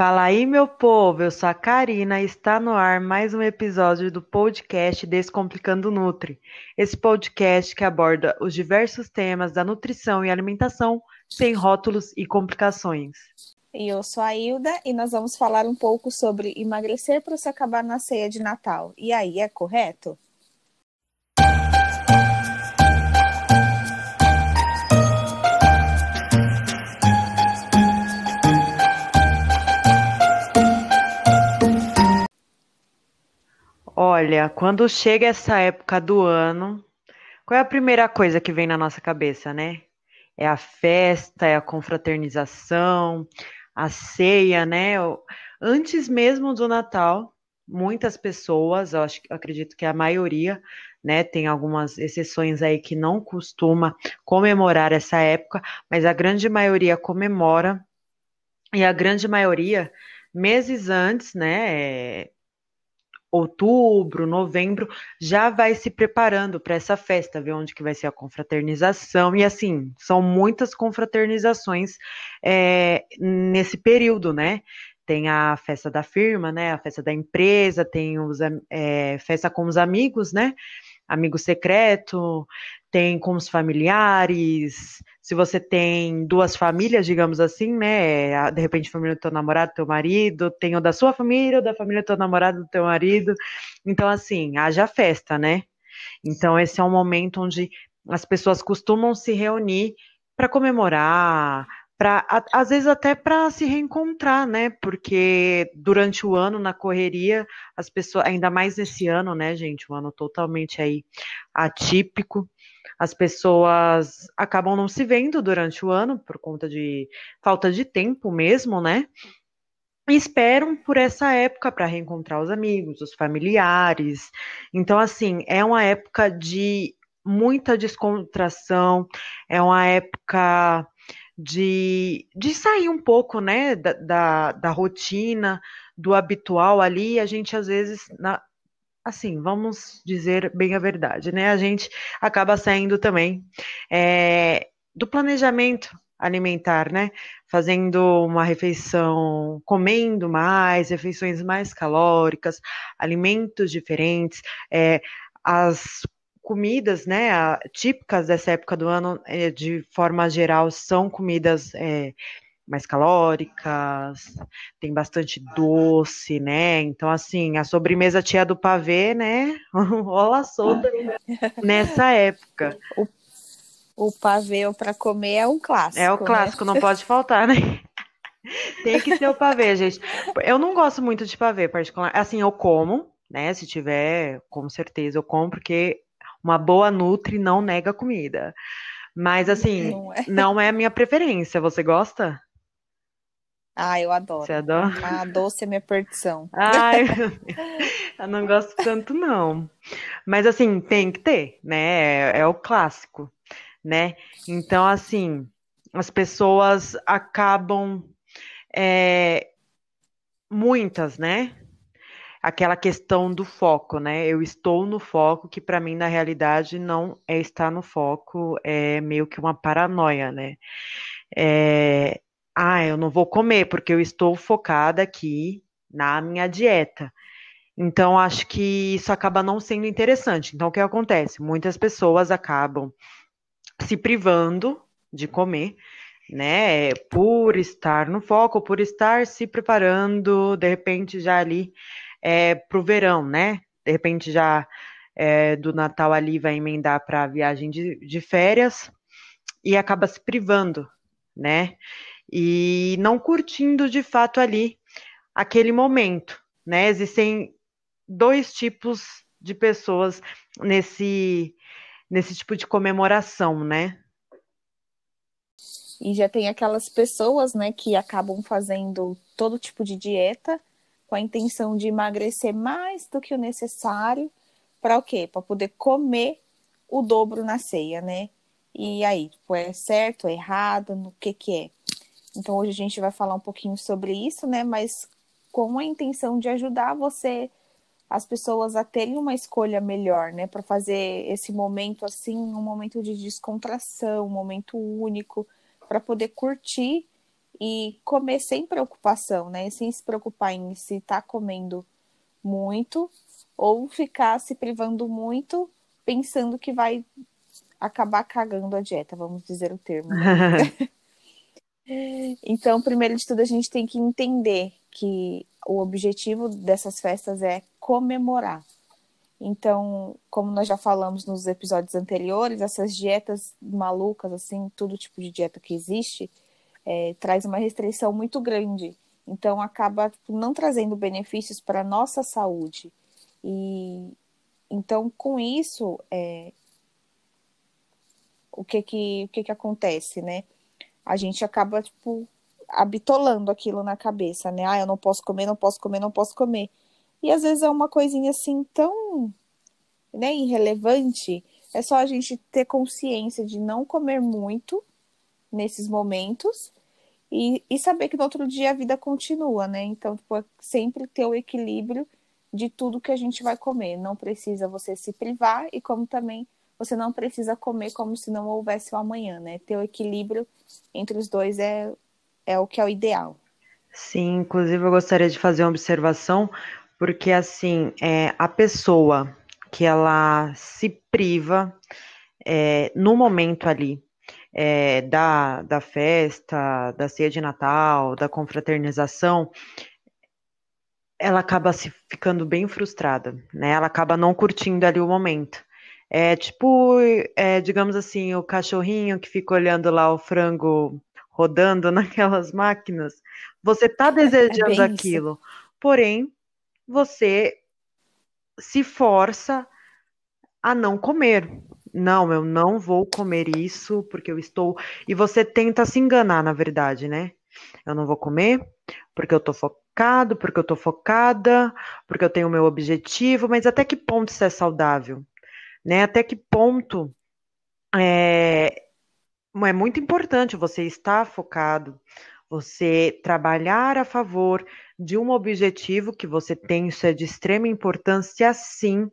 Fala aí, meu povo, eu sou a Karina e está no ar mais um episódio do podcast Descomplicando Nutri. Esse podcast que aborda os diversos temas da nutrição e alimentação sem rótulos e complicações. E eu sou a Hilda e nós vamos falar um pouco sobre emagrecer para se acabar na ceia de Natal. E aí, é correto? Olha, quando chega essa época do ano, qual é a primeira coisa que vem na nossa cabeça, né? É a festa, é a confraternização, a ceia, né? Antes mesmo do Natal, muitas pessoas, eu acho, acredito que a maioria, né, tem algumas exceções aí que não costuma comemorar essa época, mas a grande maioria comemora e a grande maioria meses antes, né, outubro, novembro, já vai se preparando para essa festa, ver onde que vai ser a confraternização, e assim, são muitas confraternizações é, nesse período, né? Tem a festa da firma, né? A festa da empresa, tem os, é, festa com os amigos, né? Amigo secreto, tem com os familiares, se você tem duas famílias, digamos assim, né? De repente, família do teu namorado, teu marido, tem o da sua família, o da família do teu namorado, do teu marido. Então, assim, haja festa, né? Então, esse é um momento onde as pessoas costumam se reunir para comemorar, para às vezes até para se reencontrar, né? Porque durante o ano na correria, as pessoas, ainda mais nesse ano, né, gente, um ano totalmente aí atípico, as pessoas acabam não se vendo durante o ano por conta de falta de tempo mesmo, né? E esperam por essa época para reencontrar os amigos, os familiares. Então, assim, é uma época de muita descontração, é uma época de, de sair um pouco, né, da, da, da rotina, do habitual ali. A gente, às vezes, na, assim, vamos dizer bem a verdade, né? A gente acaba saindo também é, do planejamento alimentar, né? Fazendo uma refeição, comendo mais, refeições mais calóricas, alimentos diferentes, é, as comidas, né, típicas dessa época do ano, é, de forma geral, são comidas é, mais calóricas, tem bastante doce, né? Então, assim, a sobremesa tia do pavê, né? Rola solta nessa época. O, o pavê para comer é um clássico. É o né? clássico, né? não pode faltar, né? tem que ser o pavê, gente. Eu não gosto muito de pavê, particular. Assim, eu como, né? Se tiver, com certeza eu como, porque uma boa Nutri não nega comida. Mas assim, não é. não é a minha preferência. Você gosta? Ah, eu adoro. Você adora? Ah, doce é minha perdição. Ai, eu não gosto tanto, não. Mas, assim, tem que ter, né? É, é o clássico, né? Então, assim, as pessoas acabam. É, muitas, né? Aquela questão do foco, né? Eu estou no foco, que para mim, na realidade, não é estar no foco, é meio que uma paranoia, né? É, ah, eu não vou comer porque eu estou focada aqui na minha dieta. Então, acho que isso acaba não sendo interessante. Então, o que acontece? Muitas pessoas acabam se privando de comer, né? Por estar no foco, por estar se preparando, de repente, já ali é, para o verão, né? De repente, já é, do Natal ali vai emendar para a viagem de, de férias e acaba se privando, né? E não curtindo de fato ali aquele momento, né? Existem dois tipos de pessoas nesse nesse tipo de comemoração, né? E já tem aquelas pessoas, né, que acabam fazendo todo tipo de dieta com a intenção de emagrecer mais do que o necessário para o quê? Para poder comer o dobro na ceia, né? E aí, tipo, é certo, é errado, no que que é? Então hoje a gente vai falar um pouquinho sobre isso, né? Mas com a intenção de ajudar você, as pessoas a terem uma escolha melhor, né? Para fazer esse momento assim, um momento de descontração, um momento único, para poder curtir e comer sem preocupação, né? Sem se preocupar em se está comendo muito ou ficar se privando muito pensando que vai acabar cagando a dieta, vamos dizer o termo. Então, primeiro de tudo, a gente tem que entender que o objetivo dessas festas é comemorar. Então, como nós já falamos nos episódios anteriores, essas dietas malucas, assim, todo tipo de dieta que existe, é, traz uma restrição muito grande. Então, acaba tipo, não trazendo benefícios para a nossa saúde. E então, com isso, é, o que que, o que que acontece, né? A gente acaba, tipo, habitolando aquilo na cabeça, né? Ah, eu não posso comer, não posso comer, não posso comer. E às vezes é uma coisinha assim tão né, irrelevante. É só a gente ter consciência de não comer muito nesses momentos e, e saber que no outro dia a vida continua, né? Então, tipo, é sempre ter o equilíbrio de tudo que a gente vai comer. Não precisa você se privar e como também você não precisa comer como se não houvesse o amanhã, né? Ter o equilíbrio entre os dois é, é o que é o ideal. Sim, inclusive eu gostaria de fazer uma observação, porque assim, é, a pessoa que ela se priva é, no momento ali é, da, da festa, da ceia de Natal, da confraternização, ela acaba se ficando bem frustrada, né? Ela acaba não curtindo ali o momento. É tipo, é, digamos assim, o cachorrinho que fica olhando lá o frango rodando naquelas máquinas. Você tá é desejando é aquilo, isso. porém você se força a não comer. Não, eu não vou comer isso porque eu estou. E você tenta se enganar, na verdade, né? Eu não vou comer porque eu tô focado, porque eu tô focada, porque eu tenho o meu objetivo, mas até que ponto isso é saudável? Né? Até que ponto é, é muito importante você estar focado, você trabalhar a favor de um objetivo que você tem, isso é de extrema importância, sim,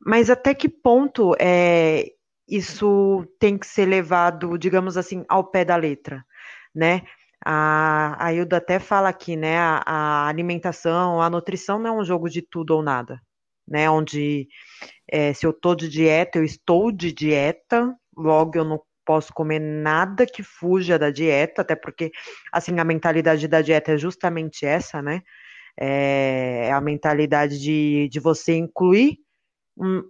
mas até que ponto é, isso tem que ser levado, digamos assim, ao pé da letra, né? A, a Hilda até fala aqui, né? A, a, alimentação, a nutrição não é um jogo de tudo ou nada, né? Onde é, se eu estou de dieta, eu estou de dieta, logo eu não posso comer nada que fuja da dieta, até porque assim a mentalidade da dieta é justamente essa, né? É a mentalidade de, de você incluir um,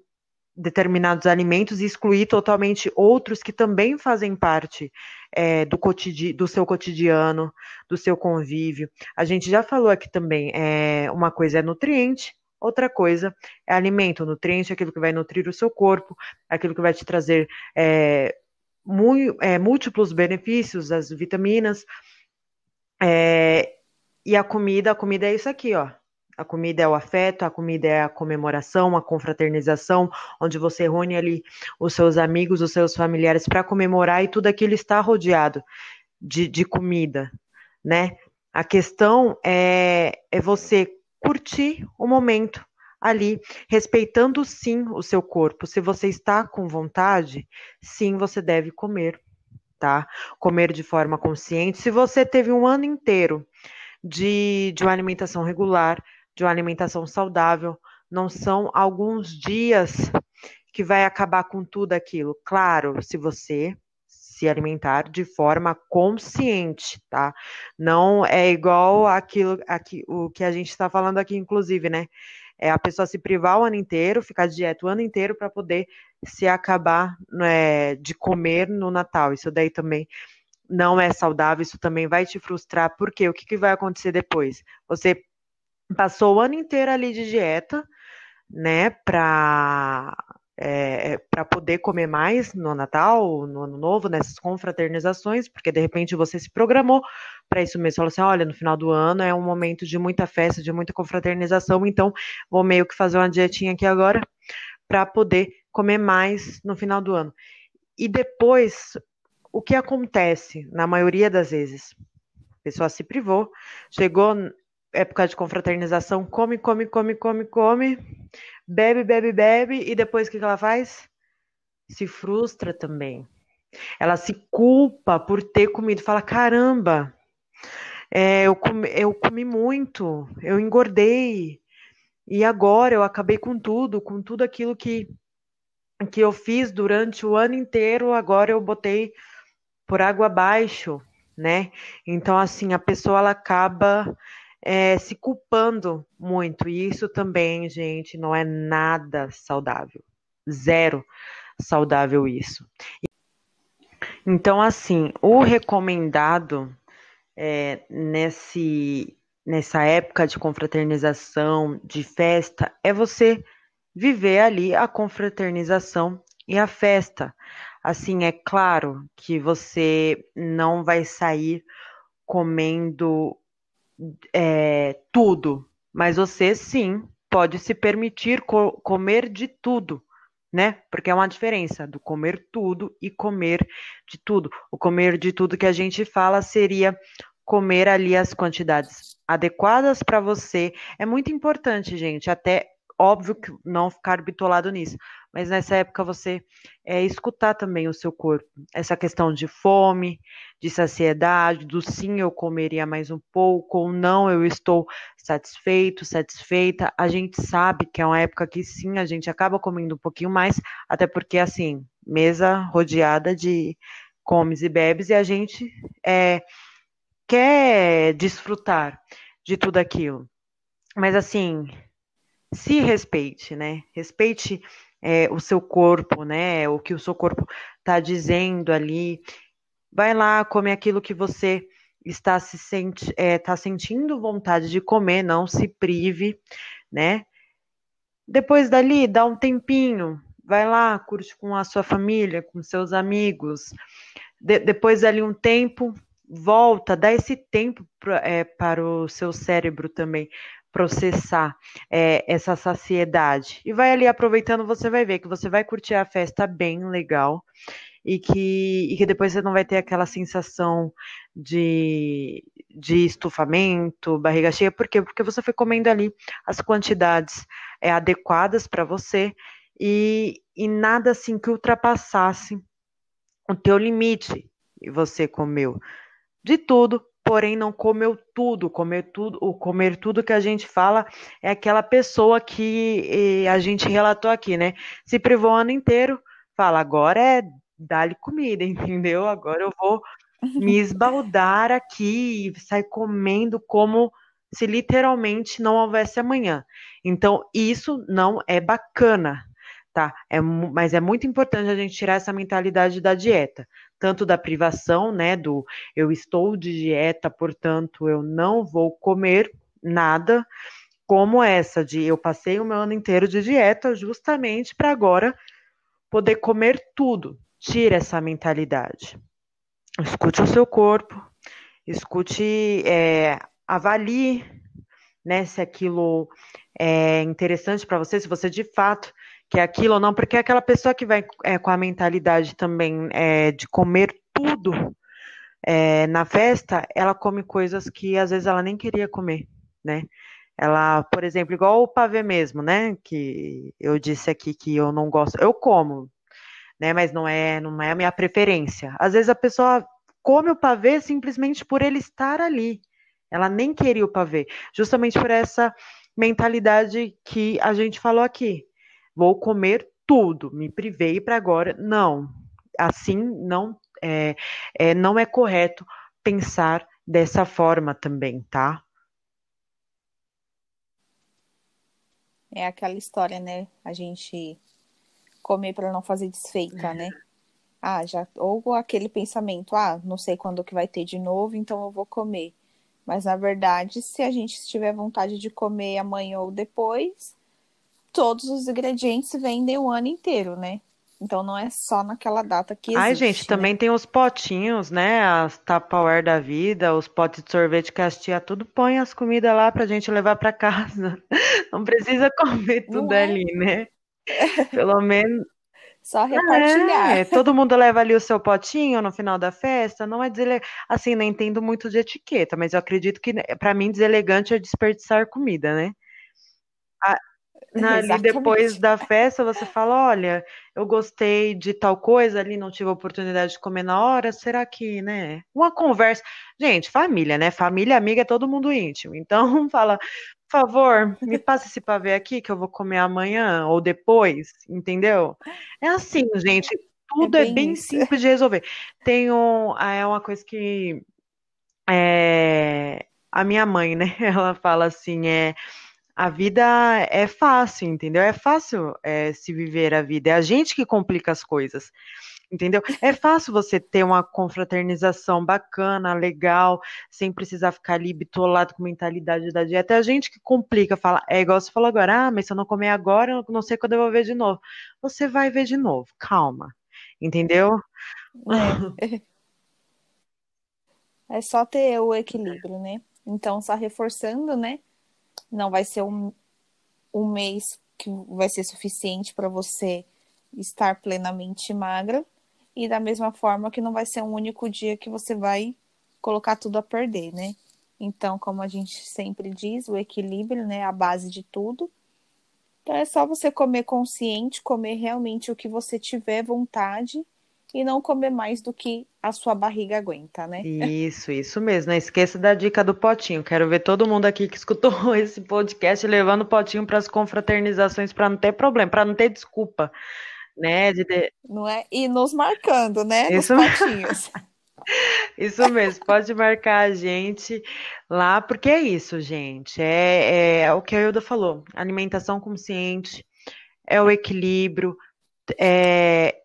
determinados alimentos e excluir totalmente outros que também fazem parte é, do, cotidi do seu cotidiano, do seu convívio. A gente já falou aqui também, é, uma coisa é nutriente, outra coisa é alimento. nutriente aquilo que vai nutrir o seu corpo, aquilo que vai te trazer é, é múltiplos benefícios, as vitaminas. É, e a comida, a comida é isso aqui, ó. A comida é o afeto, a comida é a comemoração, a confraternização, onde você reúne ali os seus amigos, os seus familiares para comemorar e tudo aquilo está rodeado de, de comida, né? A questão é, é você curtir o momento ali, respeitando sim o seu corpo. Se você está com vontade, sim, você deve comer, tá? Comer de forma consciente. Se você teve um ano inteiro de, de uma alimentação regular, de uma alimentação saudável, não são alguns dias que vai acabar com tudo aquilo. Claro, se você se alimentar de forma consciente, tá? Não é igual aquilo aqui, o que a gente está falando aqui, inclusive, né? É a pessoa se privar o ano inteiro, ficar de dieta o ano inteiro para poder se acabar né, de comer no Natal. Isso daí também não é saudável, isso também vai te frustrar, porque o que, que vai acontecer depois? Você passou o ano inteiro ali de dieta, né, para é, para poder comer mais no Natal, no Ano Novo, nessas confraternizações, porque de repente você se programou para isso mesmo. Falou assim: olha, no final do ano é um momento de muita festa, de muita confraternização, então vou meio que fazer uma dietinha aqui agora para poder comer mais no final do ano. E depois, o que acontece na maioria das vezes? A pessoa se privou, chegou época de confraternização, come, come, come, come, come, bebe, bebe, bebe, e depois o que ela faz? Se frustra também. Ela se culpa por ter comido, fala: caramba, É, eu, comi, eu comi muito, eu engordei. E agora eu acabei com tudo, com tudo aquilo que, que eu fiz durante o ano inteiro, agora eu botei por água abaixo, né? Então, assim, a pessoa ela acaba é, se culpando muito. E isso também, gente, não é nada saudável. Zero saudável isso. Então, assim, o recomendado é, nesse, nessa época de confraternização, de festa, é você viver ali a confraternização e a festa. Assim, é claro que você não vai sair comendo é, tudo, mas você sim pode se permitir co comer de tudo, né? Porque é uma diferença do comer tudo e comer de tudo. O comer de tudo que a gente fala seria comer ali as quantidades adequadas para você. É muito importante, gente, até óbvio que não ficar bitolado nisso, mas nessa época você é, escutar também o seu corpo. Essa questão de fome, de saciedade, do sim eu comeria mais um pouco, ou não eu estou satisfeito, satisfeita. A gente sabe que é uma época que sim, a gente acaba comendo um pouquinho mais, até porque assim, mesa rodeada de comes e bebes e a gente é, quer desfrutar de tudo aquilo. Mas assim, se respeite, né? Respeite é, o seu corpo, né? O que o seu corpo está dizendo ali. Vai lá, come aquilo que você está se senti é, tá sentindo vontade de comer, não se prive, né? Depois dali, dá um tempinho, vai lá, curte com a sua família, com seus amigos. De depois dali um tempo, volta, dá esse tempo pra, é, para o seu cérebro também processar é, essa saciedade. E vai ali aproveitando, você vai ver que você vai curtir a festa bem legal e que, e que depois você não vai ter aquela sensação de, de estufamento, barriga cheia. Por quê? Porque você foi comendo ali as quantidades é, adequadas para você e, e nada assim que ultrapassasse o teu limite e você comeu de tudo, porém não comeu tudo. Comer tudo, o comer tudo que a gente fala é aquela pessoa que a gente relatou aqui, né? Se privou o ano inteiro, fala, agora é dar-lhe comida, entendeu? Agora eu vou me esbaldar aqui e sair comendo como se literalmente não houvesse amanhã. Então, isso não é bacana, tá? É, mas é muito importante a gente tirar essa mentalidade da dieta tanto da privação, né, do eu estou de dieta, portanto eu não vou comer nada, como essa de eu passei o meu ano inteiro de dieta justamente para agora poder comer tudo. Tira essa mentalidade. Escute o seu corpo, escute, é, avalie né, se aquilo é interessante para você, se você de fato que é aquilo ou não, porque é aquela pessoa que vai é, com a mentalidade também é, de comer tudo é, na festa, ela come coisas que às vezes ela nem queria comer, né? Ela, por exemplo, igual o pavê mesmo, né? Que eu disse aqui que eu não gosto, eu como, né? Mas não é, não é a minha preferência. Às vezes a pessoa come o pavê simplesmente por ele estar ali. Ela nem queria o pavê, justamente por essa mentalidade que a gente falou aqui vou comer tudo, me privei para agora. Não, assim não é, é, não é correto pensar dessa forma também, tá? É aquela história, né? A gente comer para não fazer desfeita, né? Ah, já ou aquele pensamento, ah, não sei quando que vai ter de novo, então eu vou comer. Mas na verdade, se a gente tiver vontade de comer amanhã ou depois, todos os ingredientes vendem o ano inteiro, né? Então não é só naquela data que existe. Ai, gente, né? também tem os potinhos, né? As Tupperware da vida, os potes de sorvete que as tia tudo põe as comidas lá pra gente levar pra casa. Não precisa comer tudo é? ali, né? Pelo menos. Só repartilhar. É, todo mundo leva ali o seu potinho no final da festa. Não é desele... assim, não entendo muito de etiqueta, mas eu acredito que para mim deselegante é desperdiçar comida, né? Ali depois da festa você fala, olha, eu gostei de tal coisa ali, não tive a oportunidade de comer na hora, será que, né? Uma conversa. Gente, família, né? Família, amiga, é todo mundo íntimo. Então fala, por favor, me passa esse pavê aqui que eu vou comer amanhã ou depois, entendeu? É assim, gente, É tudo é bem bem isso. simples de resolver. Tem um, ah, é uma coisa que é, a minha mãe, né? Ela fala assim, é a vida é fácil, entendeu? É fácil é, se viver a vida. É a gente que complica as coisas, entendeu? É fácil você ter uma confraternização bacana, legal, sem precisar ficar ali bitolado com mentalidade da dieta. É a gente que complica, fala, é igual você falou agora, ah, mas se eu não comer agora, eu não sei quando eu vou ver de novo. Você vai ver de novo, calma, entendeu? É. É só ter o equilíbrio, né? Então, só reforçando, né? Não vai ser um, um mês que vai ser suficiente para você estar plenamente magra. E da mesma forma que não vai ser um único dia que você vai colocar tudo a perder, né? Então, como a gente sempre diz, o equilíbrio, né, é a base de tudo. Então é só você comer consciente, comer realmente o que você tiver vontade e não comer mais do que a sua barriga aguenta, né? Isso, isso mesmo. Não esqueça da dica do potinho. Quero ver todo mundo aqui que escutou esse podcast levando o potinho para as confraternizações para não ter problema, para não ter desculpa, né? De ter... Não é? E nos marcando, né? Isso Nos potinhos. Isso mesmo, pode marcar a gente lá, porque é isso, gente. É, é o que a Ilda falou: alimentação consciente, é o equilíbrio, é,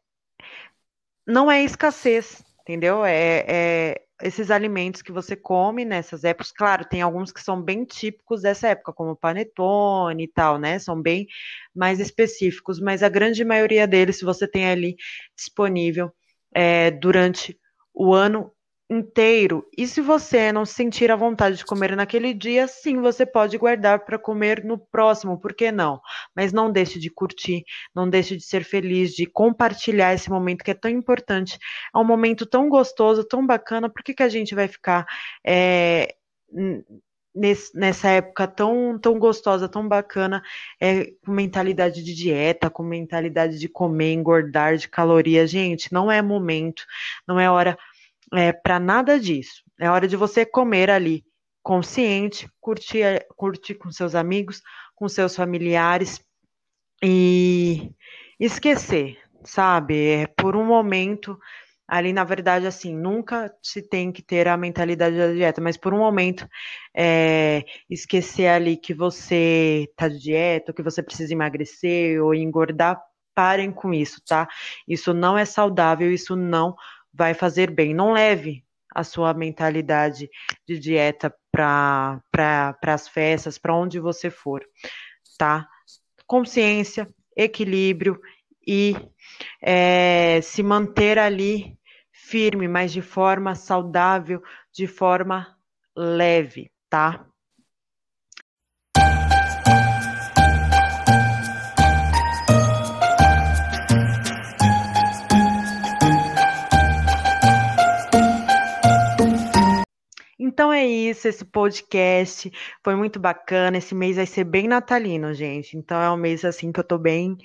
não é escassez, entendeu? É, é esses alimentos que você come nessas épocas. Claro, tem alguns que são bem típicos dessa época, como panetone e tal, né? São bem mais específicos, mas a grande maioria deles, se você tem ali disponível é, durante o ano inteiro. E se você não sentir a vontade de comer naquele dia, sim, você pode guardar para comer no próximo, por que não? Mas não deixe de curtir, não deixe de ser feliz, de compartilhar esse momento que é tão importante. É um momento tão gostoso, tão bacana, por que, que a gente vai ficar. É, nessa época tão, tão gostosa, tão bacana, é, com mentalidade de dieta, com mentalidade de comer, engordar, de caloria. Gente, não é momento, não é hora é, para nada disso. É hora de você comer ali, consciente, curtir, curtir com seus amigos, com seus familiares e esquecer, sabe? É, por um momento ali, na verdade, assim, nunca se tem que ter a mentalidade da dieta, mas por um momento é, esquecer ali que você tá de dieta, que você precisa emagrecer ou engordar, parem com isso, tá? Isso não é saudável, isso não vai fazer bem. Não leve a sua mentalidade de dieta para pra, as festas, para onde você for, tá? Consciência, equilíbrio e é, se manter ali firme, mas de forma saudável, de forma leve, tá? Então é isso, esse podcast foi muito bacana. Esse mês vai ser bem natalino, gente. Então é um mês assim que eu tô bem.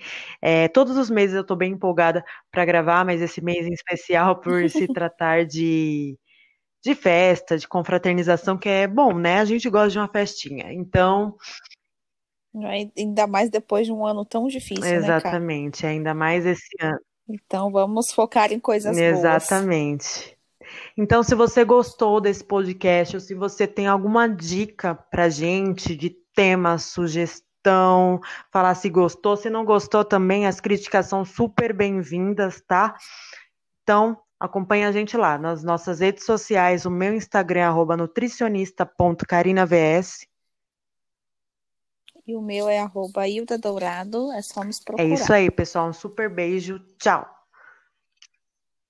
É, todos os meses eu tô bem empolgada para gravar, mas esse mês em especial por se tratar de, de festa, de confraternização, que é bom, né? A gente gosta de uma festinha. Então. Ainda mais depois de um ano tão difícil, Exatamente, né, ainda mais esse ano. Então vamos focar em coisas Exatamente. boas. Exatamente. Então, se você gostou desse podcast, ou se você tem alguma dica pra gente de tema, sugestão, falar se gostou, se não gostou também, as críticas são super bem-vindas, tá? Então, acompanhe a gente lá nas nossas redes sociais, o meu Instagram é nutricionista.carinavs. E o meu é arroba Hilda Dourado, é só nos procurar. É isso aí, pessoal. Um super beijo. Tchau.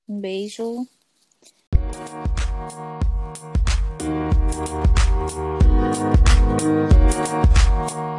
Um beijo. Thank you.